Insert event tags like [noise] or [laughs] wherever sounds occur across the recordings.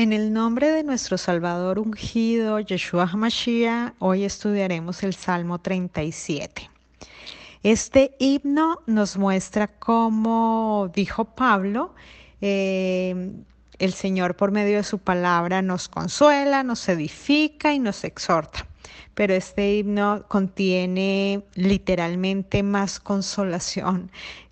En el nombre de nuestro Salvador ungido, Yeshua HaMashiach, hoy estudiaremos el Salmo 37. Este himno nos muestra cómo dijo Pablo, eh, el Señor por medio de su palabra nos consuela, nos edifica y nos exhorta. Pero este himno contiene literalmente más consolación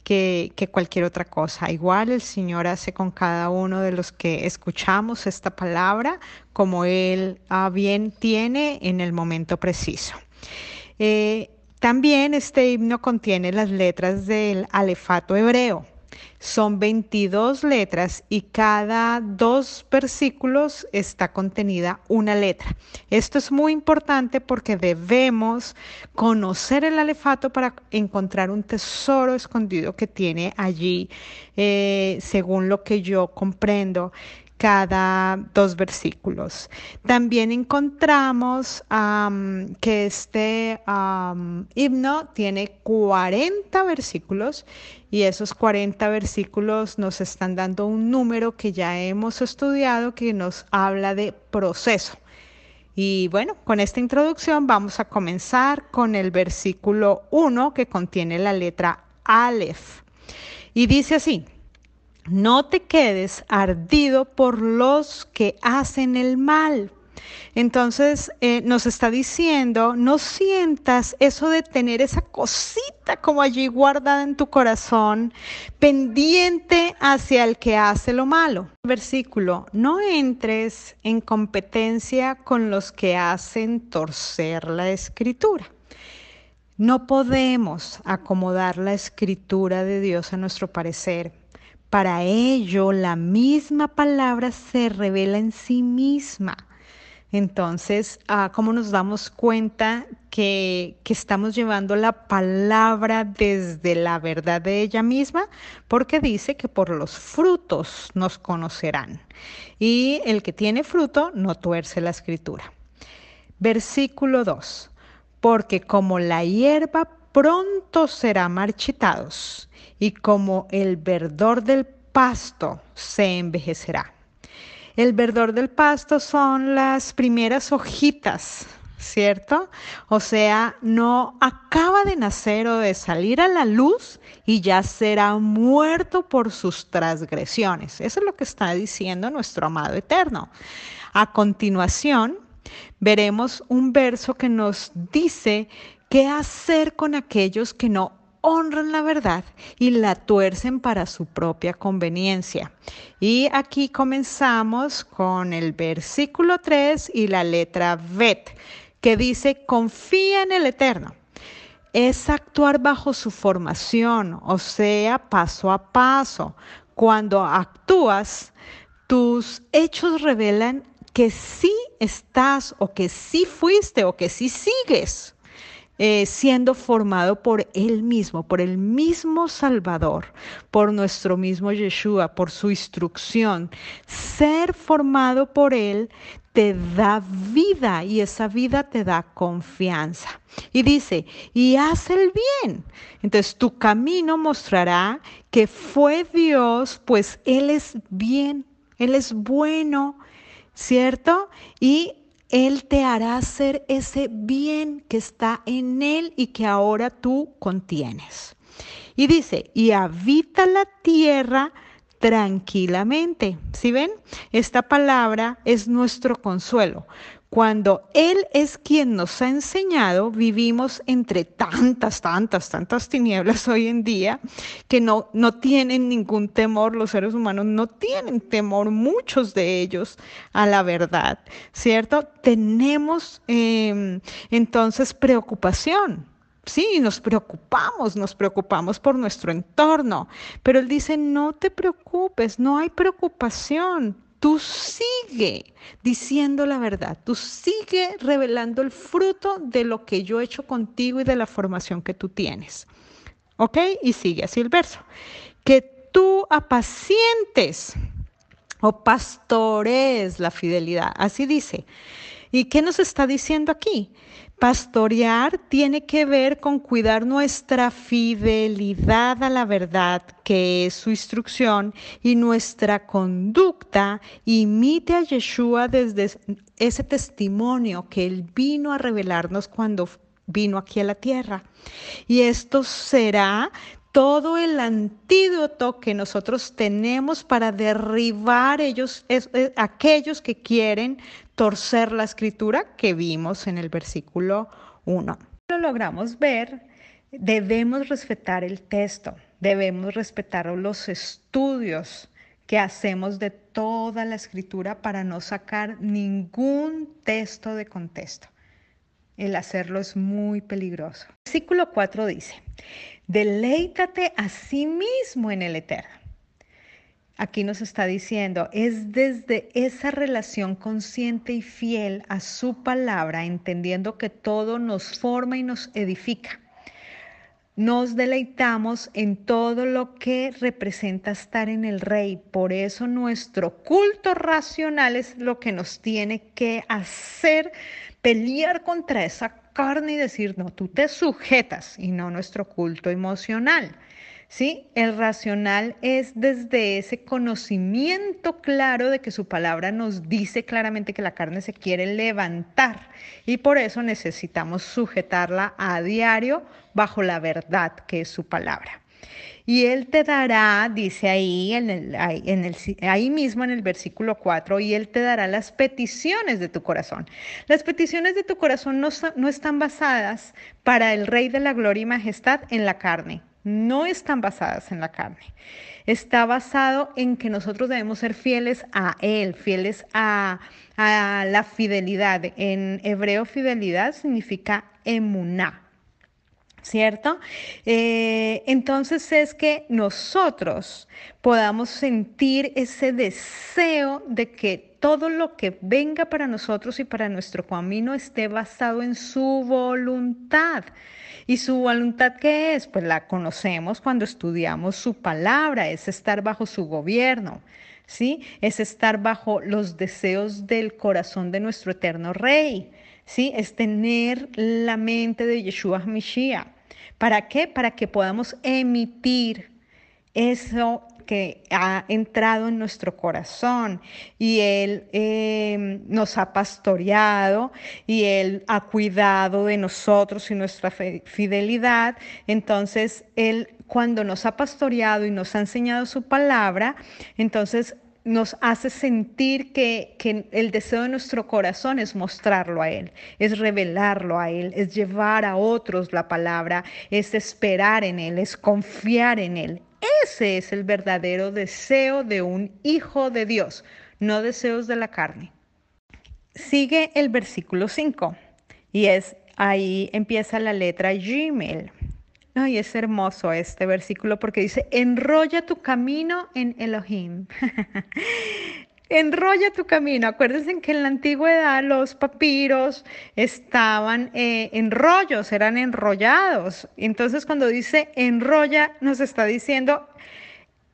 que, cualquier otra cosa. Igual el Señor hace con cada uno de los que escuchamos esta palabra como Él a bien tiene en el momento preciso. Eh, también este himno contiene las letras del alefato hebreo. Son 22 letras y cada dos versículos está contenida una letra. Esto es muy importante porque debemos conocer el alefato para encontrar un tesoro escondido que tiene allí, eh, según lo que yo comprendo cada dos versículos. También encontramos que este himno tiene 40 versículos y esos 40 versículos nos están dando un número que ya hemos estudiado que nos habla de proceso. Y bueno, con esta introducción vamos a comenzar con el versículo 1 que contiene la letra Aleph. Y dice así, no te quedes ardido por los que hacen el mal. Entonces eh, nos está diciendo, no sientas eso de tener esa cosita como allí guardada en tu corazón, pendiente hacia el que hace lo malo. Versículo, no entres en competencia con los que hacen torcer la escritura. No podemos acomodar la escritura de Dios a nuestro parecer para ello, la misma palabra se revela en sí misma. Entonces, ah, ¿cómo nos damos cuenta que, que, estamos llevando la palabra desde la verdad de ella misma? Porque dice que por los frutos nos conocerán. Y el que tiene fruto no tuerce la escritura. Versículo 2. Porque como la hierba pronto será marchitados y como el verdor del pasto se envejecerá. El verdor del pasto son las primeras hojitas, ¿cierto? O sea, no acaba de nacer o de salir a la luz y ya será muerto por sus transgresiones. Eso es lo que está diciendo nuestro amado eterno. A continuación, veremos un verso que nos dice qué hacer con aquellos que no honran la verdad y la tuercen para su propia conveniencia. Y aquí comenzamos con el versículo 3 y la letra Bet, que dice, confía en el Eterno. Es actuar bajo su formación, o sea, paso a paso. Cuando actúas, tus hechos revelan que sí estás o que sí fuiste o que sí sigues eh, siendo formado por Él mismo, por el mismo Salvador, por nuestro mismo Yeshua, por su instrucción. Ser formado por Él te da vida y esa vida te da confianza. Y dice, y haz el bien. Entonces tu camino mostrará que fue Dios, pues Él es bien, Él es bueno, ¿cierto? Y él te hará hacer ese bien que está en Él y que ahora tú contienes. Y dice, y habita la tierra tranquilamente. ¿Sí ven? Esta palabra es nuestro consuelo. Cuando Él es quien nos ha enseñado, vivimos entre tantas, tantas, tantas tinieblas hoy en día que no, no tienen ningún temor, los seres humanos no tienen temor, muchos de ellos, a la verdad, ¿cierto? Tenemos em, entonces preocupación. Sí, nos preocupamos, nos preocupamos por nuestro entorno, pero él dice, no te preocupes, no hay preocupación, Tú sigue diciendo la verdad, tú sigue revelando el fruto de lo que yo he hecho contigo y de la formación que tú tienes. ¿Ok? Y sigue así el verso. Que tú apacientes o pastores la fidelidad. Así dice. ¿Y qué nos está diciendo aquí? Pastorear tiene que ver con cuidar nuestra fidelidad a la verdad, que es su instrucción, y nuestra conducta imite a Yeshua desde ese testimonio que él vino a revelarnos cuando vino aquí a la tierra. Y esto será todo el antídoto que nosotros tenemos para derribar ellos, aquellos que quieren torcer la escritura que vimos en el versículo 1. Lo logramos ver, debemos respetar el texto, debemos respetar los estudios que hacemos de toda la escritura para no sacar ningún texto de contexto. El hacerlo es muy peligroso. Versículo 4 dice, Deleítate a sí mismo en el Eterno. Aquí nos está diciendo, es desde esa relación consciente y fiel a su palabra, entendiendo que todo nos forma y nos edifica. Nos deleitamos en todo lo que representa estar en el rey. Por eso nuestro culto racional es lo que nos tiene que hacer pelear contra esa carne y decir, no, tú te sujetas y no nuestro culto emocional. ¿Sí? El racional es desde ese conocimiento claro de que su palabra nos dice claramente que la carne se quiere levantar y por eso necesitamos sujetarla a diario bajo la verdad que es su palabra. Y Él te dará, dice ahí, en el, ahí mismo en el versículo 4, y Él te dará las peticiones de tu corazón. Las peticiones de tu corazón no, no están basadas para el Rey de la Gloria y Majestad en la carne, no están basadas en la carne. Está basado en que nosotros debemos ser fieles a Él, fieles a, la fidelidad. En hebreo fidelidad significa emuná, ¿cierto? Eh, entonces es que nosotros podamos sentir ese deseo de que todo lo que venga para nosotros y para nuestro camino esté basado en su voluntad. ¿Y su voluntad qué es? Pues la conocemos cuando estudiamos su palabra, es estar bajo su gobierno. ¿Sí? Es estar bajo los deseos del corazón de nuestro eterno Rey. ¿Sí? Es tener la mente de Yeshua Mashiach. ¿Para qué? Para que podamos emitir eso que ha entrado en nuestro corazón y Él em, nos ha pastoreado y Él ha cuidado de nosotros y nuestra fidelidad. Entonces, Él cuando nos ha pastoreado y nos ha enseñado su palabra, entonces nos hace sentir que, el deseo de nuestro corazón es mostrarlo a Él, es revelarlo a Él, es llevar a otros la palabra, es esperar en Él, es confiar en Él. Ese es el verdadero deseo de un hijo de Dios, no deseos de la carne. Sigue el versículo 5 y es ahí empieza la letra Gmail. Ay, es hermoso este versículo porque dice, enrolla tu camino en Elohim. [laughs] enrolla tu camino. Acuérdense que en la antigüedad los papiros estaban eh, en rollos, eran enrollados. Entonces cuando dice enrolla, nos está diciendo,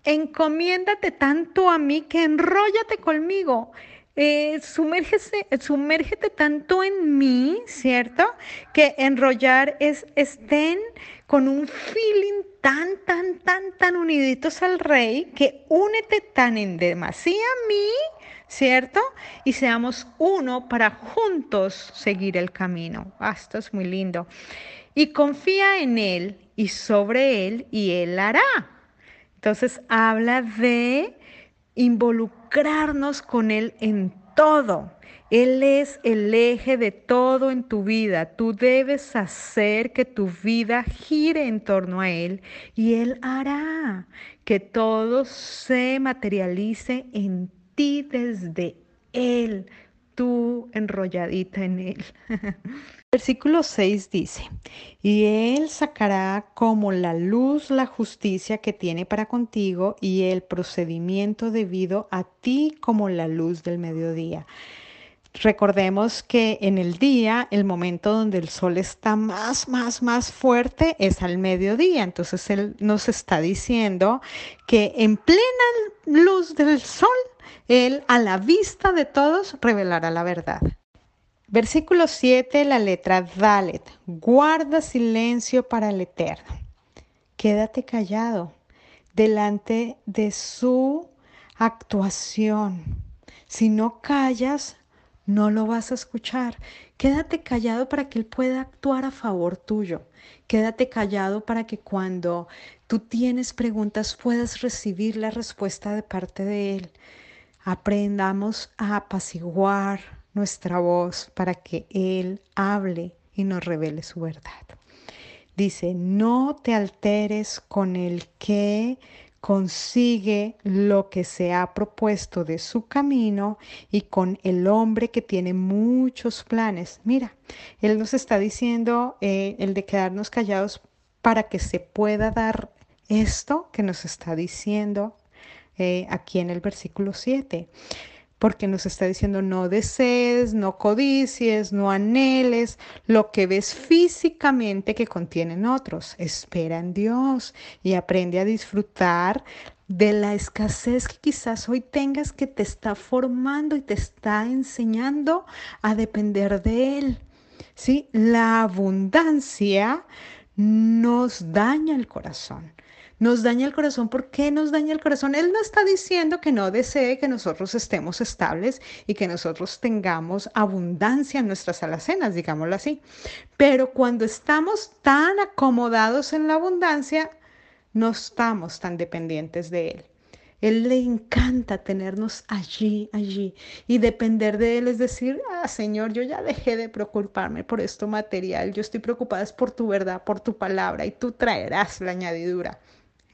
encomiéndate tanto a mí que enróllate conmigo. Eh, sumérgete tanto en mí, ¿cierto? Que enrollar es estén con un feeling tan, tan, tan, tan uniditos al rey que únete tan en demasía a mí, ¿cierto? Y seamos uno para juntos seguir el camino. Ah, esto es muy lindo. Y confía en él y sobre él y él hará. Entonces habla de involucrarnos con Él en todo. Él es el eje de todo en tu vida. Tú debes hacer que tu vida gire en torno a Él y Él hará que todo se materialice en ti desde Él, tú enrolladita en Él. [laughs] Versículo 6 dice, y Él sacará como la luz la justicia que tiene para contigo y el procedimiento debido a ti como la luz del mediodía. Recordemos que en el día, el momento donde el sol está más, más, más fuerte es al mediodía. Entonces Él nos está diciendo que en plena luz del sol, Él a la vista de todos revelará la verdad. Versículo 7, la letra Dalet. Guarda silencio para el Eterno. Quédate callado delante de su actuación. Si no callas, no lo vas a escuchar. Quédate callado para que Él pueda actuar a favor tuyo. Quédate callado para que cuando tú tienes preguntas puedas recibir la respuesta de parte de Él. Aprendamos a apaciguar nuestra voz para que Él hable y nos revele su verdad. Dice, no te alteres con el que consigue lo que se ha propuesto de su camino y con el hombre que tiene muchos planes. Mira, Él nos está diciendo eh, el de quedarnos callados para que se pueda dar esto que nos está diciendo eh, aquí en el versículo 7 porque nos está diciendo no desees, no codicies, no anheles lo que ves físicamente que contienen otros. Espera en Dios y aprende a disfrutar de la escasez que quizás hoy tengas que te está formando y te está enseñando a depender de Él. ¿Sí? La abundancia nos daña el corazón nos daña el corazón. ¿Por qué nos daña el corazón? Él no está diciendo que no desee que nosotros estemos estables y que nosotros tengamos abundancia en nuestras alacenas, digámoslo así. Pero cuando estamos tan acomodados en la abundancia, no estamos tan dependientes de Él. Él le encanta tenernos allí, allí y depender de Él, es decir, ah, Señor, yo ya dejé de preocuparme por esto material, yo estoy preocupada por tu verdad, por tu palabra y tú traerás la añadidura.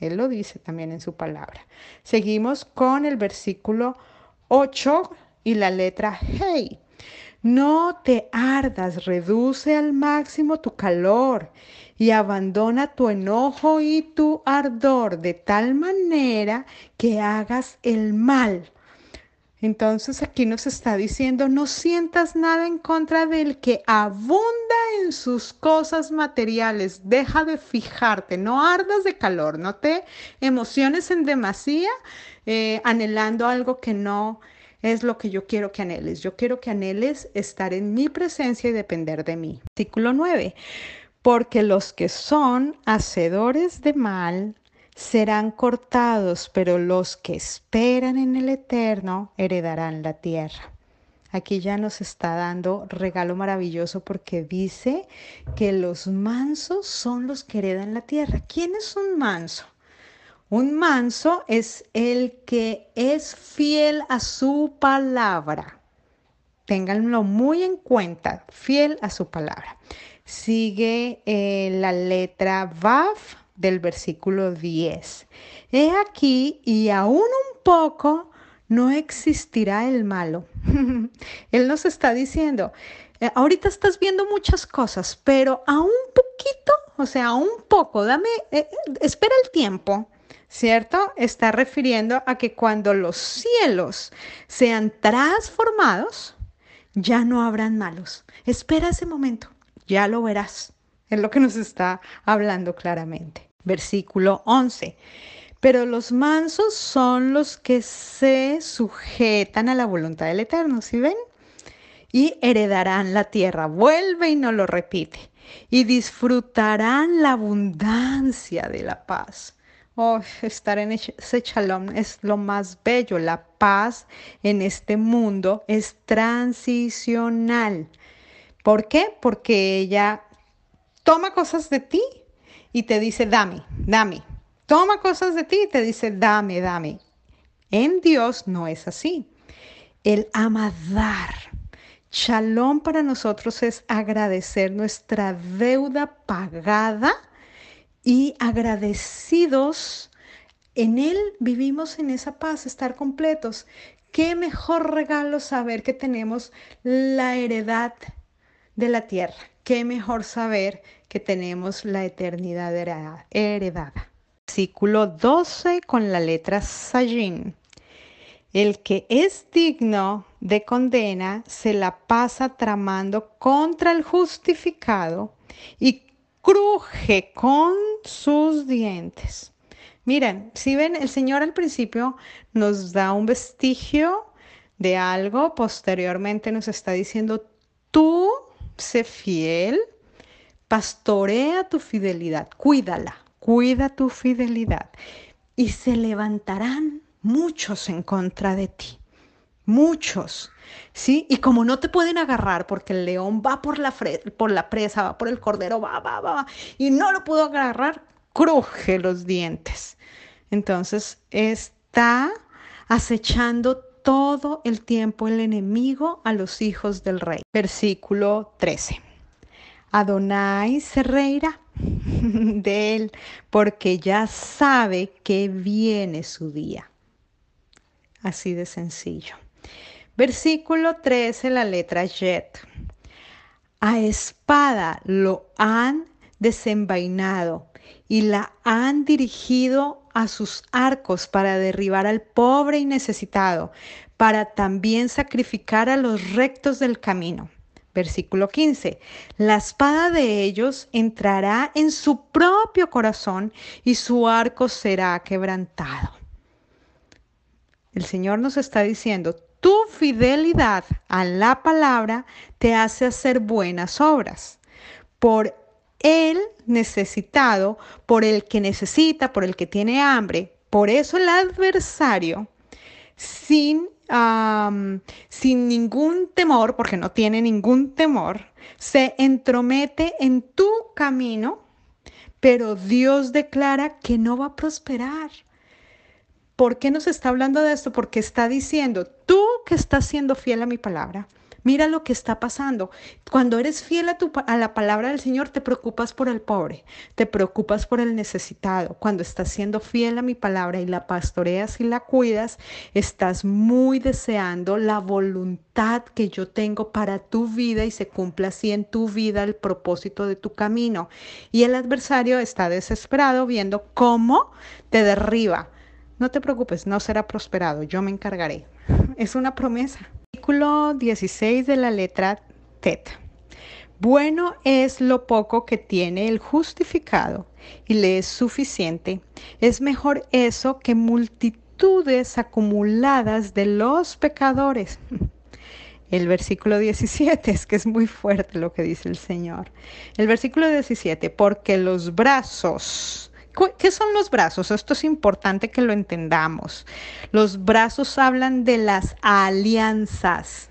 Él lo dice también en su palabra. Seguimos con el versículo 8 y la letra Hey. No te ardas, reduce al máximo tu calor y abandona tu enojo y tu ardor de tal manera que hagas el mal entonces aquí nos está diciendo, no sientas nada en contra del que abunda en sus cosas materiales. Deja de fijarte, no ardas de calor, no te emociones en demasía eh, anhelando algo que no es lo que yo quiero que anheles. Yo quiero que anheles estar en mi presencia y depender de mí. Artículo 9. Porque los que son hacedores de mal serán cortados, pero los que esperan en el Eterno heredarán la tierra. Aquí ya nos está dando regalo maravilloso porque dice que los mansos son los que heredan la tierra. ¿Quién es un manso? Un manso es el que es fiel a su palabra. Ténganlo muy en cuenta, fiel a su palabra. Sigue eh, la letra Vav del versículo 10. He aquí y aún un poco no existirá el malo. [laughs] Él nos está diciendo, eh, ahorita estás viendo muchas cosas, pero a un poquito, o sea, a un poco, dame, eh, espera el tiempo. ¿Cierto? Está refiriendo a que cuando los cielos sean transformados, ya no habrán malos. Espera ese momento, ya lo verás. Es lo que nos está hablando claramente. Versículo 11. Pero los mansos son los que se sujetan a la voluntad del Eterno, ¿sí ven? Y heredarán la tierra. Vuelve y no lo repite. Y disfrutarán la abundancia de la paz. Oh, estar en ese shalom es lo más bello. La paz en este mundo es transicional. ¿Por qué? Porque ella toma cosas de ti y te dice, dame, dame. Toma cosas de ti y te dice, dame, dame. En Dios no es así. Él ama dar. Shalom para nosotros es agradecer nuestra deuda pagada y agradecidos. En Él vivimos en esa paz, estar completos. Qué mejor regalo saber que tenemos la heredad de la tierra. Qué mejor saber que tenemos la eternidad heredada. Versículo 12 con la letra Sajin. El que es digno de condena se la pasa tramando contra el justificado y cruje con sus dientes. Miren, si ven, el Señor al principio nos da un vestigio de algo, posteriormente nos está diciendo tú sé fiel, pastorea tu fidelidad, cuídala, cuida tu fidelidad y se levantarán muchos en contra de ti, muchos. ¿Sí? Y como no te pueden agarrar porque el león va por la, por la presa, va por el cordero, va, va, va, y no lo pudo agarrar, cruje los dientes. Entonces está acechando todo el tiempo el enemigo a los hijos del rey. Versículo 13. Adonai se [laughs] de él porque ya sabe que viene su día. Así de sencillo. Versículo 13, la letra Jet. A espada lo han desenvainado y la han dirigido a sus arcos para derribar al pobre y necesitado, para también sacrificar a los rectos del camino. Versículo 15. La espada de ellos entrará en su propio corazón y su arco será quebrantado. El Señor nos está diciendo, tu fidelidad a la palabra te hace hacer buenas obras. Por el necesitado, por el que necesita, por el que tiene hambre. Por eso el adversario, sin, sin ningún temor, porque no tiene ningún temor, se entromete en tu camino, pero Dios declara que no va a prosperar. ¿Por qué nos está hablando de esto? Porque está diciendo, tú que estás siendo fiel a mi palabra, Mira lo que está pasando. Cuando eres fiel a, tu, la palabra del Señor, te preocupas por el pobre, te preocupas por el necesitado. Cuando estás siendo fiel a mi palabra y la pastoreas y la cuidas, estás muy deseando la voluntad que yo tengo para tu vida y se cumpla así en tu vida el propósito de tu camino. Y el adversario está desesperado viendo cómo te derriba. No te preocupes, no será prosperado, yo me encargaré. Es una promesa. Versículo 16 de la letra Tet. Bueno es lo poco que tiene el justificado y le es suficiente. Es mejor eso que multitudes acumuladas de los pecadores. [laughs] El versículo 17 es que es muy fuerte lo que dice el Señor. El versículo 17, porque los brazos ¿Qué son los brazos? Esto es importante que lo entendamos. Los brazos hablan de las alianzas.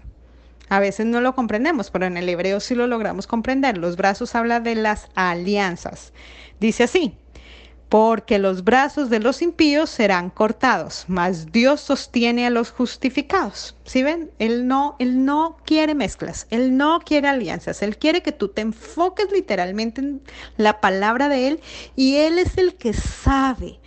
A veces no lo comprendemos, pero en el hebreo sí lo logramos comprender. Los brazos hablan de las alianzas. Dice así, porque los brazos de los impíos serán cortados, mas Dios sostiene a los justificados. ¿Sí ven? Él no, él no quiere mezclas, él no quiere alianzas, él quiere que tú te enfoques literalmente en la palabra de él y él es el que sabe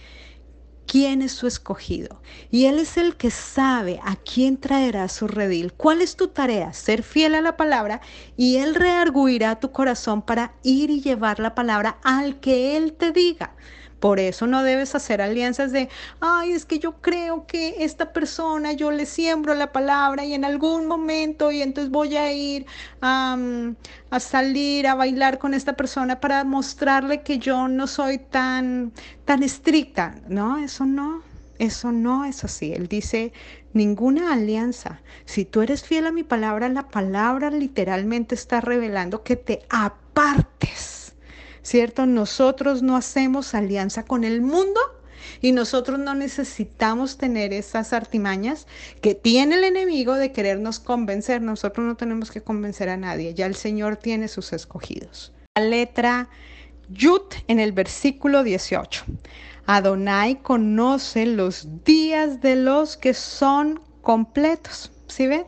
quién es su escogido. Y Él es el que sabe a quién traerá su redil. ¿Cuál es tu tarea? Ser fiel a la palabra y Él rearguirá tu corazón para ir y llevar la palabra al que Él te diga. Por eso no debes hacer alianzas de, ay, es que yo creo que esta persona, yo le siembro la palabra y en algún momento y entonces voy a ir a salir a bailar con esta persona para mostrarle que yo no soy tan, tan estricta. No, eso no. Eso no es así. Él dice, ninguna alianza. Si tú eres fiel a mi palabra, la palabra literalmente está revelando que te apartes ¿cierto? Nosotros no hacemos alianza con el mundo y nosotros no necesitamos tener esas artimañas que tiene el enemigo de querernos convencer. Nosotros no tenemos que convencer a nadie, ya el Señor tiene sus escogidos. La letra Yut en el versículo 18. Adonai conoce los días de los que son completos. ¿Sí ven?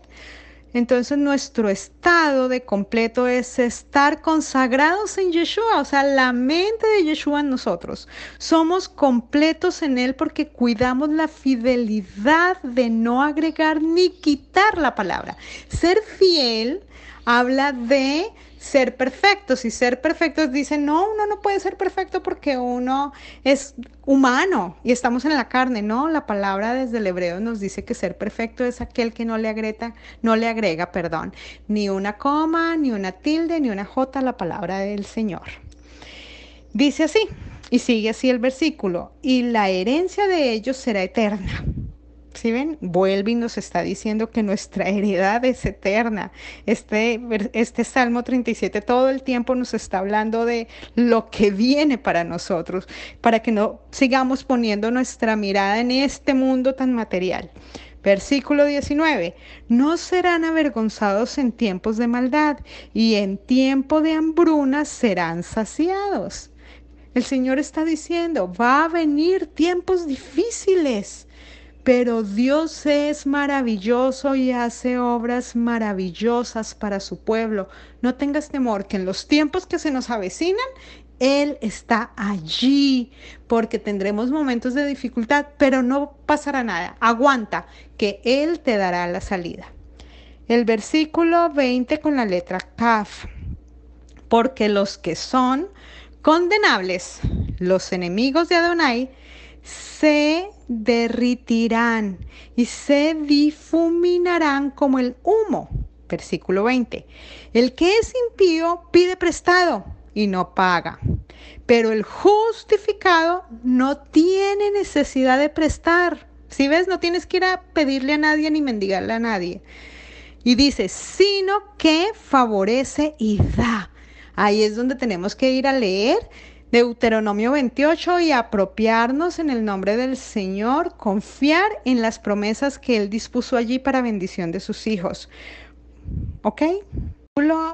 Entonces nuestro estado de completo es estar consagrados en Yeshua, o sea, la mente de Yeshua en nosotros. Somos completos en Él porque cuidamos la fidelidad de no agregar ni quitar la palabra. Ser fiel habla de ser perfectos. Y ser perfectos dicen, no, uno no puede ser perfecto porque uno es humano y estamos en la carne, no, la palabra desde el hebreo nos dice que ser perfecto es aquel que no le agrega, no le agrega, perdón, ni una coma, ni una tilde, ni una jota a la palabra del Señor. Dice así, y sigue así el versículo, y la herencia de ellos será eterna si ven? Vuelve y nos está diciendo que nuestra heredad es eterna. Este, este Salmo 37 todo el tiempo nos está hablando de lo que viene para nosotros, para que no sigamos poniendo nuestra mirada en este mundo tan material. Versículo 19. No serán avergonzados en tiempos de maldad y en tiempo de hambruna serán saciados. El Señor está diciendo, va a venir tiempos difíciles pero Dios es maravilloso y hace obras maravillosas para su pueblo. No tengas temor que en los tiempos que se nos avecinan, Él está allí, porque tendremos momentos de dificultad, pero no pasará nada. Aguanta, que Él te dará la salida. El versículo 20 con la letra Kaf. Porque los que son condenables, los enemigos de Adonai, se derritirán y se difuminarán como el humo. Versículo 20. El que es impío pide prestado y no paga, pero el justificado no tiene necesidad de prestar. Si ves, no tienes que ir a pedirle a nadie ni mendigarle a nadie. Y dice, sino que favorece y da. Ahí es donde tenemos que ir a leer Deuteronomio 28 y apropiarnos en el nombre del Señor, confiar en las promesas que Él dispuso allí para bendición de sus hijos. ¿Ok?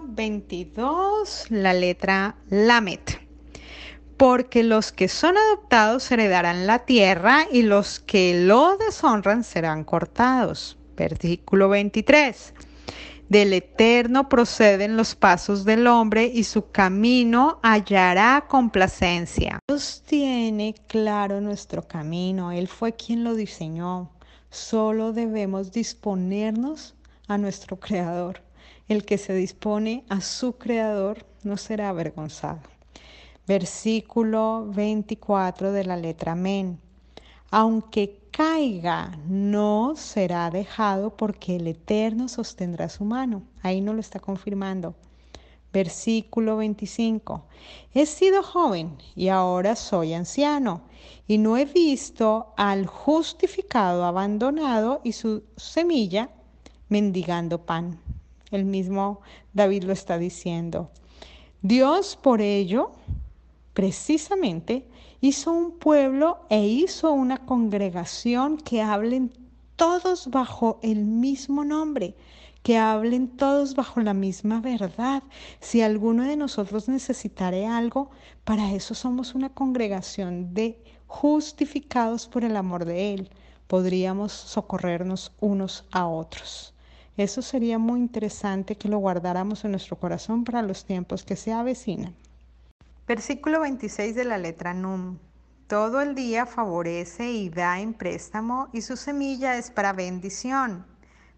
22, la letra Lamet. Porque los que son adoptados heredarán la tierra y los que lo deshonran serán cortados. Versículo 23. Del Eterno proceden los pasos del hombre y su camino hallará complacencia. Dios tiene claro nuestro camino, Él fue quien lo diseñó. Solo debemos disponernos a nuestro Creador. El que se dispone a su Creador no será avergonzado. Versículo 24 de la letra Amén. Aunque caiga, no será dejado porque el Eterno sostendrá su mano. Ahí no lo está confirmando. Versículo 25. He sido joven y ahora soy anciano, y no he visto al justificado abandonado y su semilla mendigando pan. El mismo David lo está diciendo. Dios por ello, precisamente, hizo un pueblo e hizo una congregación que hablen todos bajo el mismo nombre, que hablen todos bajo la misma verdad. Si alguno de nosotros necesitare algo, para eso somos una congregación de justificados por el amor de Él. Podríamos socorrernos unos a otros. Eso sería muy interesante que lo guardáramos en nuestro corazón para los tiempos que se avecinan. Versículo 26 de la letra Num. Todo el día favorece y da en préstamo y su semilla es para bendición.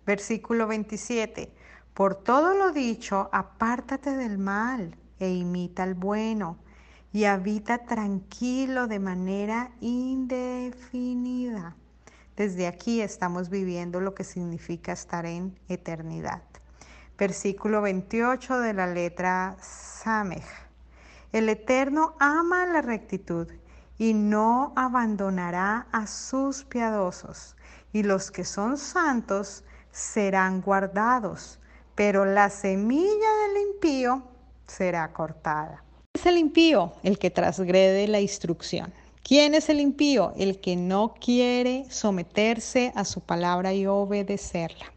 Versículo 27. Por todo lo dicho, apártate del mal e imita al bueno y habita tranquilo de manera indefinida. Desde aquí estamos viviendo lo que significa estar en eternidad. Versículo 28 de la letra Samej. El Eterno ama la rectitud y no abandonará a sus piadosos, y los que son santos serán guardados, pero la semilla del impío será cortada. ¿Quién es el impío? El que transgrede la instrucción. ¿Quién es el impío? El que no quiere someterse a su palabra y obedecerla.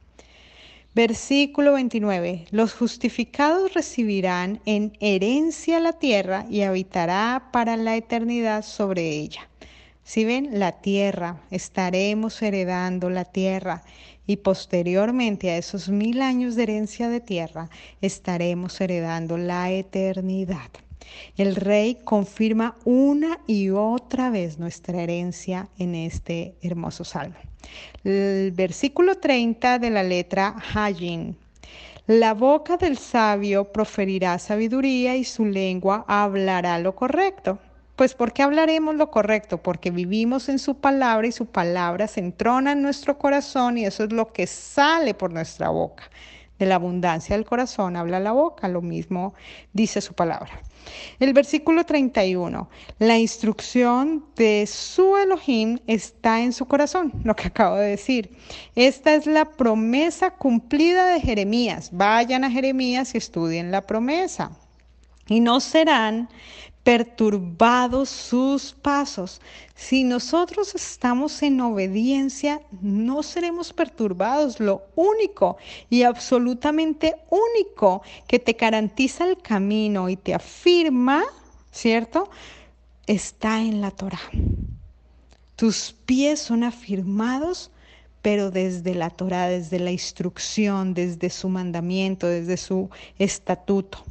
Versículo 29. Los justificados recibirán en herencia la tierra y habitará para la eternidad sobre ella. Si ven la tierra, estaremos heredando la tierra y posteriormente a esos mil años de herencia de tierra, estaremos heredando la eternidad. El rey confirma una y otra vez nuestra herencia en este hermoso salmo. El versículo 30 de la letra Hajin. La boca del sabio proferirá sabiduría y su lengua hablará lo correcto. Pues ¿por qué hablaremos lo correcto? Porque vivimos en su palabra y su palabra se entrona en nuestro corazón y eso es lo que sale por nuestra boca. De la abundancia del corazón habla la boca, lo mismo dice su palabra. El versículo 31, la instrucción de su Elohim está en su corazón, lo que acabo de decir. Esta es la promesa cumplida de Jeremías. Vayan a Jeremías y estudien la promesa. Y no serán perturbados sus pasos. Si nosotros estamos en obediencia, no seremos perturbados. Lo único y absolutamente único que te garantiza el camino y te afirma, ¿cierto? Está en la Torah. Tus pies son afirmados pero desde la Torah, desde la instrucción, desde su mandamiento, desde su estatuto.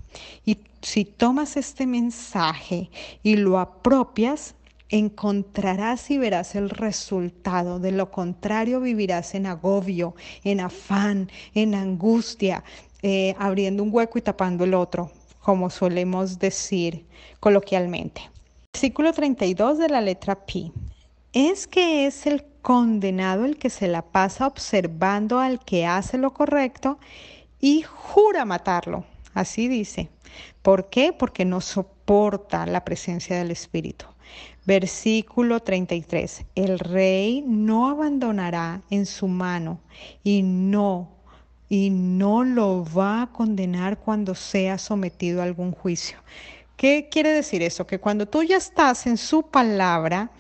Y si tomas este mensaje y lo apropias, encontrarás y verás el resultado. De lo contrario, vivirás en agobio, en afán, en angustia, eh, abriendo un hueco y tapando el otro, como solemos decir coloquialmente. Versículo 32 de la letra Pi. Es que es el condenado el que se la pasa observando al que hace lo correcto y jura matarlo. Así dice. ¿Por qué? Porque no soporta la presencia del Espíritu. Versículo 33. El rey no abandonará en su mano y no y no lo va a condenar cuando sea sometido a algún juicio. ¿Qué quiere decir eso? Que cuando tú ya estás en su palabra,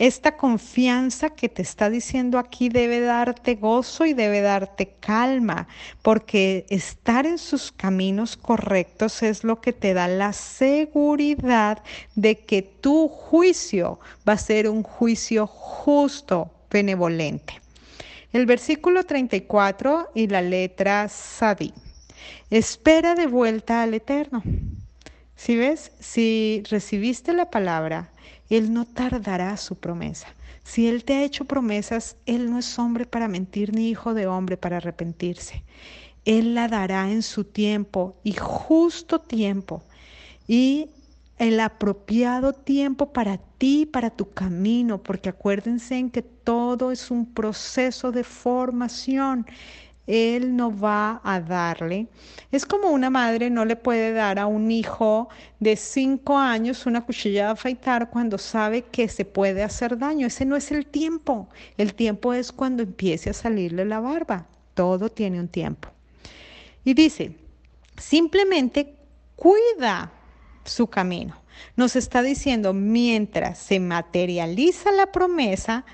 esta confianza que te está diciendo aquí debe darte gozo y debe darte calma, porque estar en sus caminos correctos es lo que te da la seguridad de que tu juicio va a ser un juicio justo, benevolente. El versículo 34 y la letra Sadi. Espera de vuelta al Eterno. Si ves, si recibiste la palabra, Él no tardará su promesa. Si Él te ha hecho promesas, Él no es hombre para mentir ni hijo de hombre para arrepentirse. Él la dará en su tiempo y justo tiempo y el apropiado tiempo para ti, para tu camino, porque acuérdense en que todo es un proceso de formación. Él no va a darle. Es como una madre no le puede dar a un hijo de cinco años una cuchilla de afeitar cuando sabe que se puede hacer daño. Ese no es el tiempo. El tiempo es cuando empiece a salirle la barba. Todo tiene un tiempo. Y dice, simplemente cuida su camino. Nos está diciendo, mientras se materializa la promesa,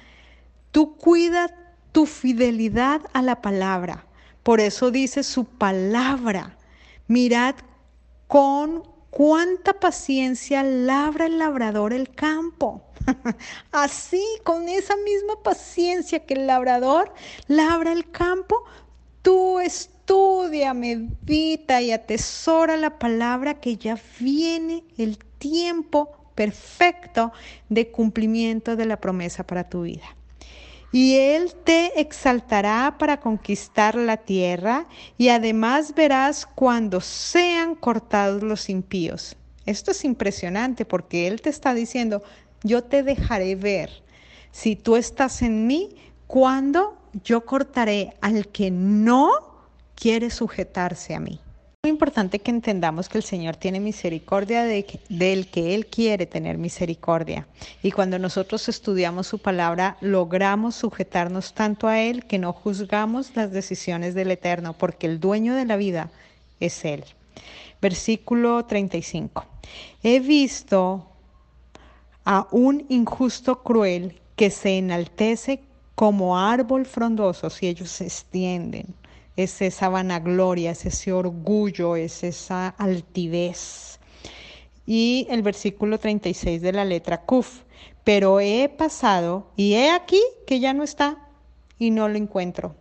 tú cuida tu fidelidad a la palabra. Por eso dice su palabra. Mirad con cuánta paciencia labra el labrador el campo. [laughs] Así, con esa misma paciencia que el labrador labra el campo, tú estudia, medita y atesora la palabra que ya viene el tiempo perfecto de cumplimiento de la promesa para tu vida y Él te exaltará para conquistar la tierra, y además verás cuando sean cortados los impíos. Esto es impresionante porque Él te está diciendo, yo te dejaré ver, si tú estás en mí, cuando yo cortaré al que no quiere sujetarse a mí muy importante que entendamos que el Señor tiene misericordia de, del que Él quiere tener misericordia. Y cuando nosotros estudiamos su palabra, logramos sujetarnos tanto a Él que no juzgamos las decisiones del Eterno, porque el dueño de la vida es Él. Versículo 35. He visto a un injusto cruel que se enaltece como árbol frondoso si ellos se extienden es esa vanagloria, es ese orgullo, es esa altivez. Y el versículo 36 de la letra Kuf, pero he pasado y he aquí que ya no está y no lo encuentro.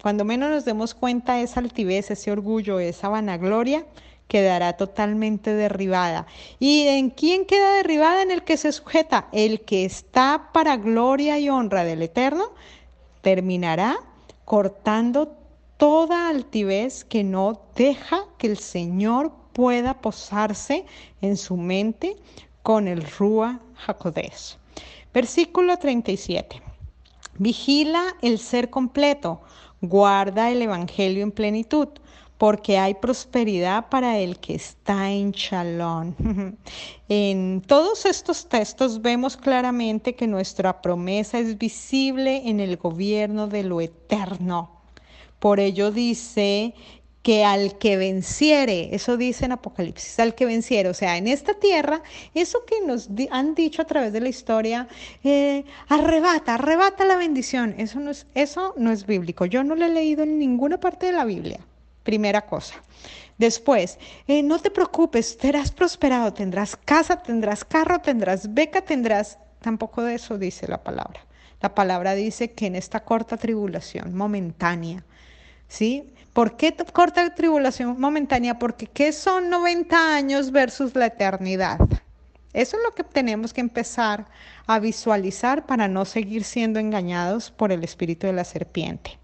Cuando menos nos demos cuenta, esa altivez, ese orgullo, esa vanagloria quedará totalmente derribada. ¿Y en quién queda derribada? En el que se sujeta. El que está para gloria y honra del Eterno terminará cortando toda altivez que no deja que el Señor pueda posarse en su mente con el Rúa Jacodés. Versículo 37. Vigila el ser completo, guarda el Evangelio en plenitud, porque hay prosperidad para el que está en Shalom. [laughs] en todos estos textos vemos claramente que nuestra promesa es visible en el gobierno de lo eterno. Por ello dice que al que venciere, eso dice en Apocalipsis, al que venciere, o sea, en esta tierra, eso que nos han dicho a través de la historia, eh, arrebata, arrebata la bendición, eso no, es, eso no es bíblico, yo no lo he leído en ninguna parte de la Biblia, primera cosa. Después, eh, no te preocupes, serás prosperado, tendrás casa, tendrás carro, tendrás beca, tendrás, tampoco de eso dice la palabra. La palabra dice que en esta corta tribulación momentánea, ¿sí? ¿Por qué corta tribulación momentánea? Porque ¿qué son 90 años versus la eternidad? Eso es lo que tenemos que empezar a visualizar para no seguir siendo engañados por el espíritu de la serpiente.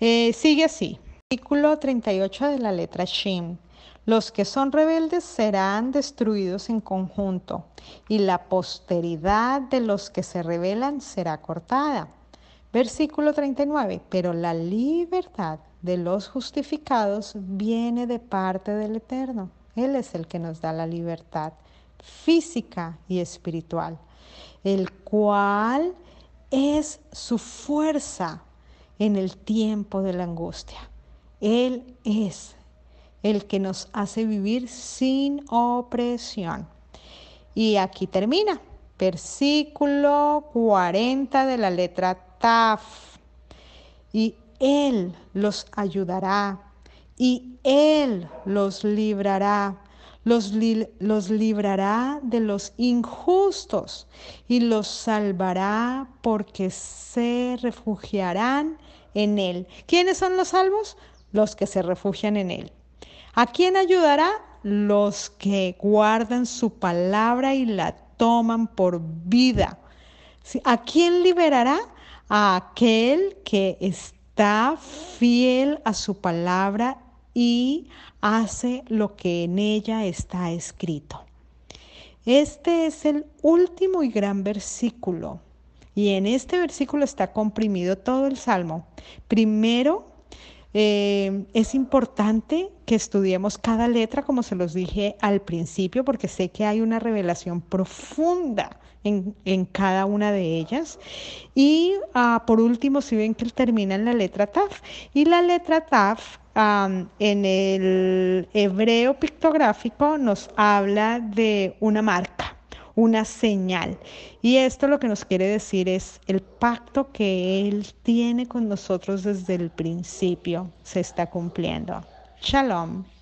Eh, sigue así. Artículo 38 de la letra Shin. Los que son rebeldes serán destruidos en conjunto y la posteridad de los que se rebelan será cortada. Versículo 39. Pero la libertad de los justificados viene de parte del Eterno. Él es el que nos da la libertad física y espiritual, el cual es su fuerza en el tiempo de la angustia. Él es el que nos hace vivir sin opresión. Y aquí termina, versículo 40 de la letra Y él los ayudará y Él los librará. Los, los, librará de los injustos y los salvará porque se refugiarán en Él. ¿Quiénes son los salvos? Los que se refugian en Él. ¿A quién ayudará? Los que guardan su palabra y la toman por vida. ¿A quién liberará? A aquel que está fiel a su palabra y hace lo que en ella está escrito. Este es el último y gran versículo. Y en este versículo está comprimido todo el salmo. Primero, eh, es importante que estudiemos cada letra, como se los dije al principio, porque sé que hay una revelación profunda en, cada una de ellas. Y ah, por último, si ven que termina en la letra Taf. Y la letra Taf en el hebreo pictográfico nos habla de una marca, una señal. Y esto lo que nos quiere decir es el pacto que Él tiene con nosotros desde el principio se está cumpliendo. Shalom.